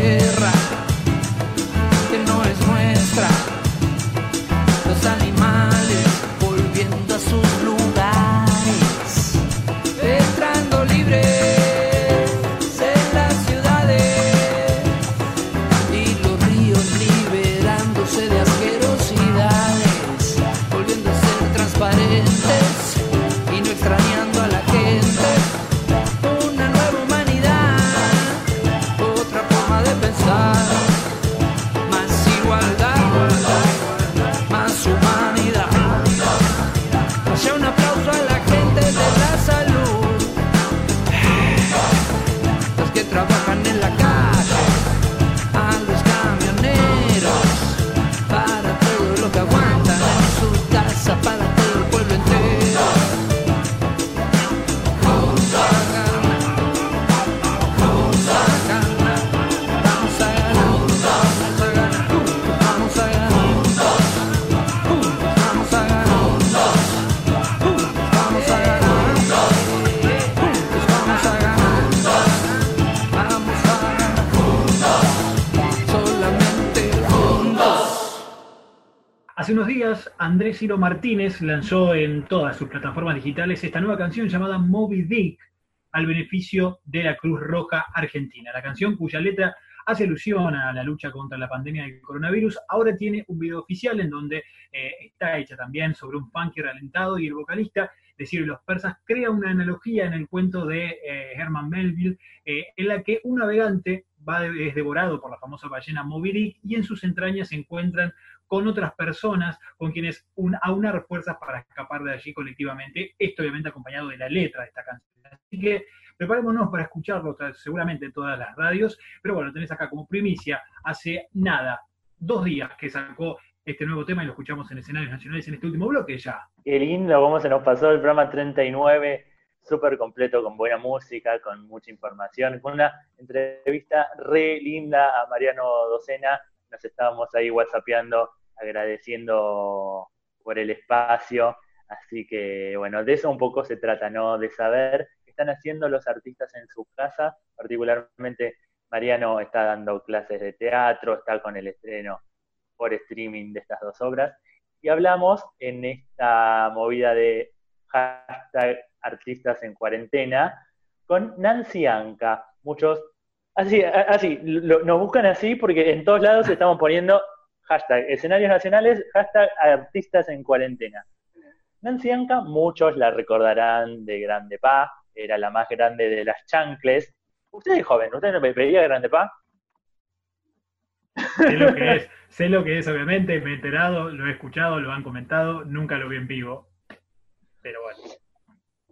Tierra unos días, Andrés Ciro Martínez lanzó en todas sus plataformas digitales esta nueva canción llamada Moby Dick al beneficio de la Cruz Roja Argentina. La canción cuya letra hace alusión a la lucha contra la pandemia del coronavirus, ahora tiene un video oficial en donde eh, está hecha también sobre un funky ralentado y el vocalista de Ciro y los Persas crea una analogía en el cuento de eh, Herman Melville eh, en la que un navegante va es devorado por la famosa ballena Moby Dick y en sus entrañas se encuentran con otras personas con quienes un- aunar fuerzas para escapar de allí colectivamente, esto obviamente acompañado de la letra de esta canción. Así que preparémonos para escucharlo seguramente en todas las radios, pero bueno, lo tenés acá como primicia, hace nada, dos días que sacó este nuevo tema y lo escuchamos en escenarios nacionales en este último bloque ya. Qué lindo cómo se nos pasó el programa 39, súper completo, con buena música, con mucha información, con una entrevista re linda a Mariano Docena. Nos estábamos ahí whatsappeando, agradeciendo por el espacio. Así que, bueno, de eso un poco se trata, ¿no? De saber qué están haciendo los artistas en su casa, particularmente Mariano está dando clases de teatro, está con el estreno por streaming de estas dos obras. Y hablamos en esta movida de hashtag artistas en cuarentena con Nancy Anca. Muchos, así, así, nos buscan así porque en todos lados estamos poniendo hashtag escenarios nacionales, hashtag artistas en cuarentena. Nancy Anca, muchos la recordarán de Grande Pa, era la más grande de las chancles. Usted es joven, ¿usted no pedía Grande Pa? Sé lo que es, sé lo que es, obviamente, me he enterado, lo he escuchado, lo han comentado, nunca lo vi en vivo. Pero bueno.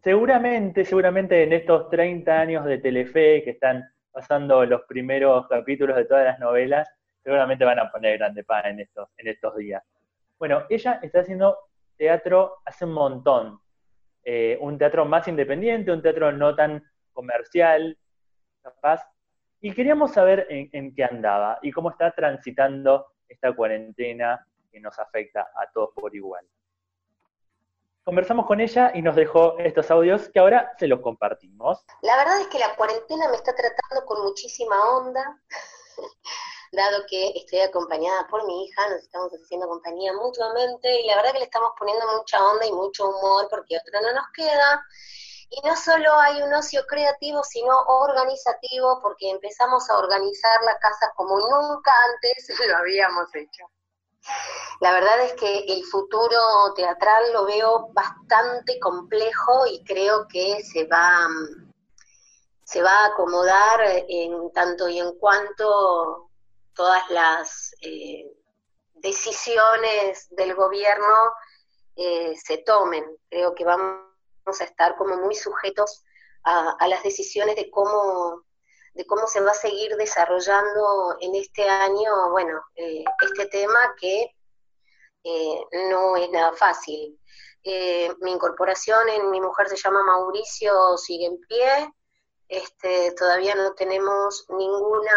Seguramente, seguramente en estos 30 años de Telefe que están pasando los primeros capítulos de todas las novelas, seguramente van a poner grande pan en estos, en estos días. Bueno, ella está haciendo teatro hace un montón. Eh, un teatro más independiente, un teatro no tan comercial, capaz. Y queríamos saber en, qué andaba y cómo está transitando esta cuarentena que nos afecta a todos por igual. Conversamos con ella y nos dejó estos audios que ahora se los compartimos. La verdad es que la cuarentena me está tratando con muchísima onda, <laughs> dado que estoy acompañada por mi hija, nos estamos haciendo compañía mutuamente y la verdad que le estamos poniendo mucha onda y mucho humor porque otra no nos queda. Y no solo hay un ocio creativo, sino organizativo, porque empezamos a organizar la casa como nunca antes <laughs> lo habíamos hecho. La verdad es que el futuro teatral lo veo bastante complejo y creo que se va, se va a acomodar en tanto y en cuanto todas las eh, decisiones del gobierno eh, se tomen. Creo que vamos a estar como muy sujetos a, las decisiones de cómo, de cómo se va a seguir desarrollando en este año, bueno, eh, este tema que eh, no es nada fácil. Eh, mi incorporación en mi mujer se llama Mauricio, sigue en pie. Este, todavía no tenemos ninguna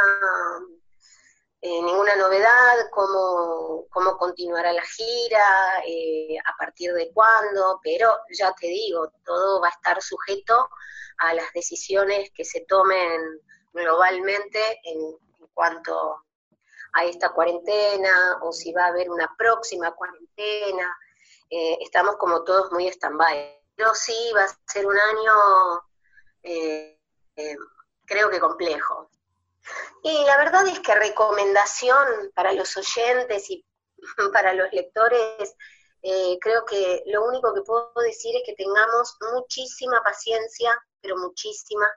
eh, ninguna novedad, cómo, cómo continuará la gira, a partir de cuándo, pero ya te digo, todo va a estar sujeto a las decisiones que se tomen globalmente en, cuanto a esta cuarentena o si va a haber una próxima cuarentena. Eh, estamos como todos muy stand-by. Pero sí va a ser un año, creo que complejo. Y la verdad es que recomendación para los oyentes y <laughs> para los lectores, eh, creo que lo único que puedo decir es que tengamos muchísima paciencia, pero muchísima,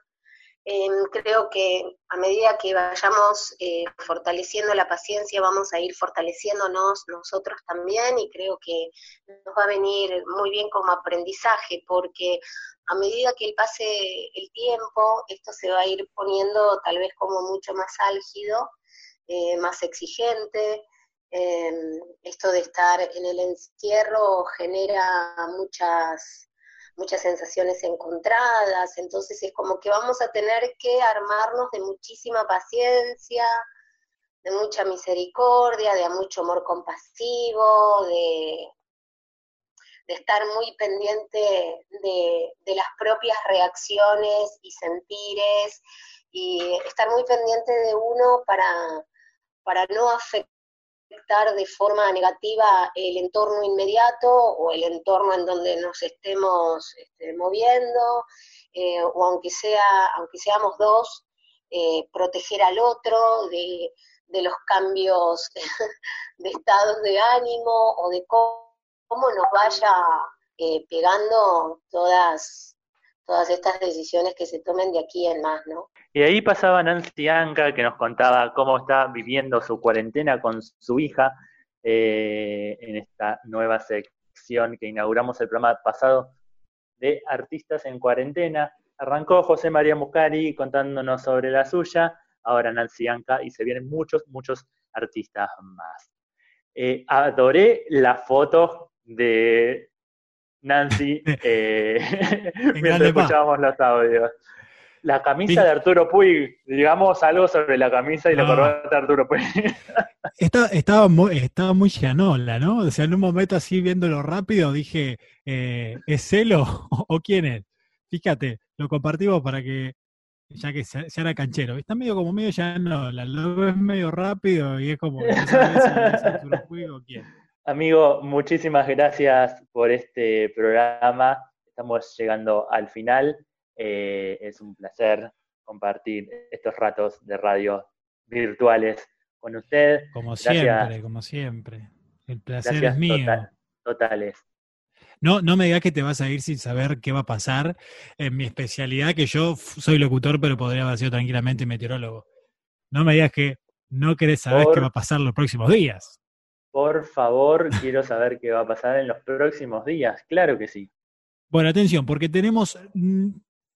Em, creo que a medida que vayamos eh, fortaleciendo la paciencia, vamos a ir fortaleciéndonos nosotros también y creo que nos va a venir muy bien como aprendizaje, porque a medida que pase el tiempo, esto se va a ir poniendo tal vez como mucho más álgido, eh, más exigente. Em, esto de estar en el encierro genera muchas muchas sensaciones encontradas, entonces es como que vamos a tener que armarnos de muchísima paciencia, de mucha misericordia, de mucho amor compasivo, de, de estar muy pendiente de, de, las propias reacciones y sentires y estar muy pendiente de uno para, para no afectar de forma negativa el entorno inmediato o el entorno en donde nos estemos este, moviendo, eh, o aunque, sea, aunque seamos dos, eh, proteger al otro de, los cambios <laughs> de estados de ánimo o de cómo, cómo nos vaya eh, pegando todas, todas estas decisiones que se tomen de aquí en más, ¿no? Y ahí pasaba Nancy Anca, que nos contaba cómo está viviendo su cuarentena con su hija eh, en esta nueva sección que inauguramos el programa pasado de Artistas en Cuarentena. Arrancó José María Muscari contándonos sobre la suya, ahora Nancy Anca, y se vienen muchos, muchos artistas más. Eh, adoré las fotos de Nancy <laughs> eh, mientras escuchábamos los audios. La camisa de Arturo Puig, digamos algo sobre la camisa y la No. corbata de Arturo Puig. <laughs> Está- estaba, muy, estaba muy llanola, ¿no? O sea, en un momento así viéndolo rápido dije, eh, ¿es celo o, quién es? Fíjate, lo compartimos para que, ya que se, se hará canchero. Está medio como medio llanola, lo ves medio rápido y es como, sabes es Arturo Puig o quién. Amigo, muchísimas gracias por este programa. Estamos llegando al final. Eh, es un placer compartir estos ratos de radio virtuales con usted. Como Gracias. siempre, como siempre. El placer Gracias es mío. total- totales. No, no me digas que te vas a ir sin saber qué va a pasar en mi especialidad, que yo soy locutor, pero podría haber sido tranquilamente meteorólogo. No me digas que no querés saber Por- qué va a pasar los próximos días. Por favor, <laughs> quiero saber qué va a pasar en los próximos días. Claro que sí. Bueno, atención, porque tenemos. mm,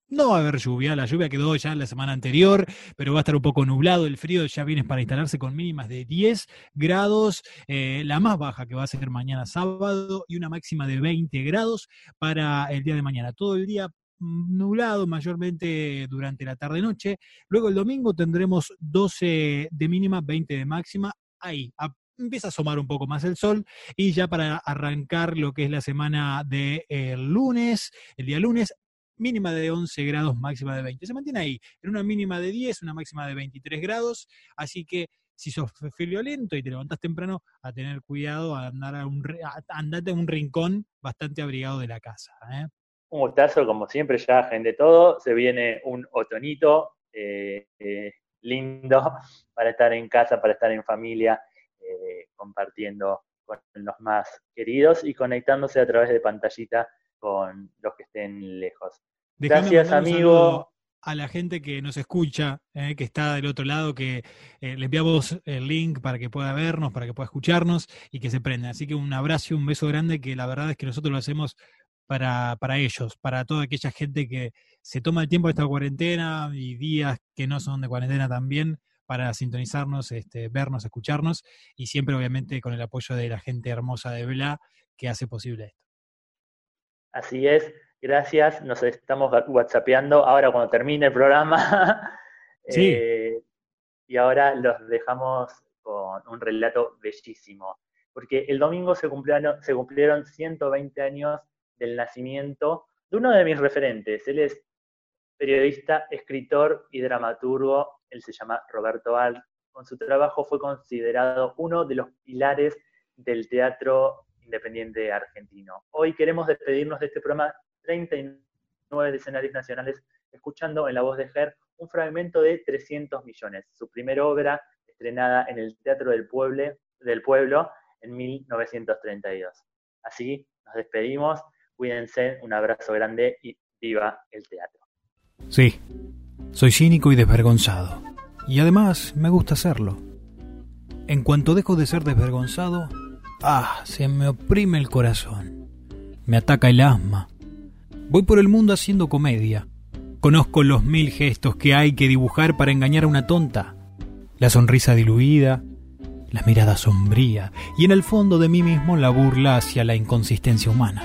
No va a haber lluvia, la lluvia quedó ya la semana anterior, pero va a estar un poco nublado, el frío ya viene para instalarse con mínimas de 10 grados, eh, la más baja que va a ser mañana sábado y una máxima de 20 grados para el día de mañana. Todo el día mm, nublado mayormente durante la tarde-noche. Luego el domingo tendremos 12 de mínima, 20 de máxima. Ahí a- empieza a asomar un poco más el sol y ya para arrancar lo que es la semana del lunes, el día lunes, mínima de 11 grados, máxima de 20. Se mantiene ahí, en una mínima de 10, una máxima de 23 grados, así que si sos friolento y te levantás temprano, a tener cuidado, a andar a un, a- andate a un rincón bastante abrigado de la casa. ¿eh? Un gustazo, como siempre, ya agendé todo. Se viene un otonito eh, eh, lindo <laughs> para estar en casa, para estar en familia, eh, compartiendo con los más queridos y conectándose a través de pantallita con los que estén lejos. Dejame Gracias, amigo. A la gente que nos escucha, eh, que está del otro lado, que eh, le enviamos el link para que pueda vernos, para que pueda escucharnos y que se prenda. Así que un abrazo y un beso grande, que la verdad es que nosotros lo hacemos para, para ellos, para toda aquella gente que se toma el tiempo de esta cuarentena y días que no son de cuarentena también para sintonizarnos, este, vernos, escucharnos y siempre obviamente con el apoyo de la gente hermosa de Bla que hace posible esto. Así es, gracias. Nos estamos whatsappeando ahora cuando termine el programa. <laughs> Sí. Eh, y ahora los dejamos con un relato bellísimo. Porque el domingo se cumplieron, se cumplieron 120 años del nacimiento de uno de mis referentes. Él es periodista, escritor y dramaturgo. Él se llama Roberto Alt. Con su trabajo fue considerado uno de los pilares del teatro independiente argentino. Hoy queremos despedirnos de este programa 39 de escenarios nacionales, escuchando en la voz de Ger un fragmento de 300 millones, su primera obra estrenada en el Teatro del Pueblo, del Pueblo en 1932. Así nos despedimos, cuídense, un abrazo grande y viva el teatro. Sí, soy cínico y desvergonzado. Y además me gusta hacerlo. En cuanto dejo de ser desvergonzado, ah, se me oprime el corazón. Me ataca el asma. Voy por el mundo haciendo comedia. Conozco los mil gestos que hay que dibujar para engañar a una tonta. La sonrisa diluida, la mirada sombría y en el fondo de mí mismo la burla hacia la inconsistencia humana.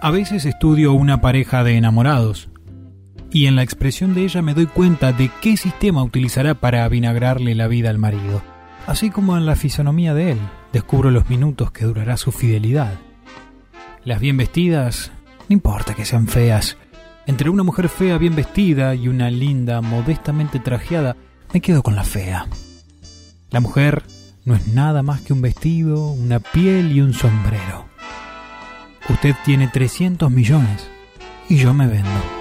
A veces estudio una pareja de enamorados, y en la expresión de ella me doy cuenta de qué sistema utilizará para avinagrarle la vida al marido. Así como en la fisonomía de él, descubro los minutos que durará su fidelidad. Las bien vestidas, no importa que sean feas. Entre una mujer fea bien vestida y una linda modestamente trajeada, me quedo con la fea. La mujer no es nada más que un vestido, una piel y un sombrero. Usted tiene 300 millones y yo me vendo.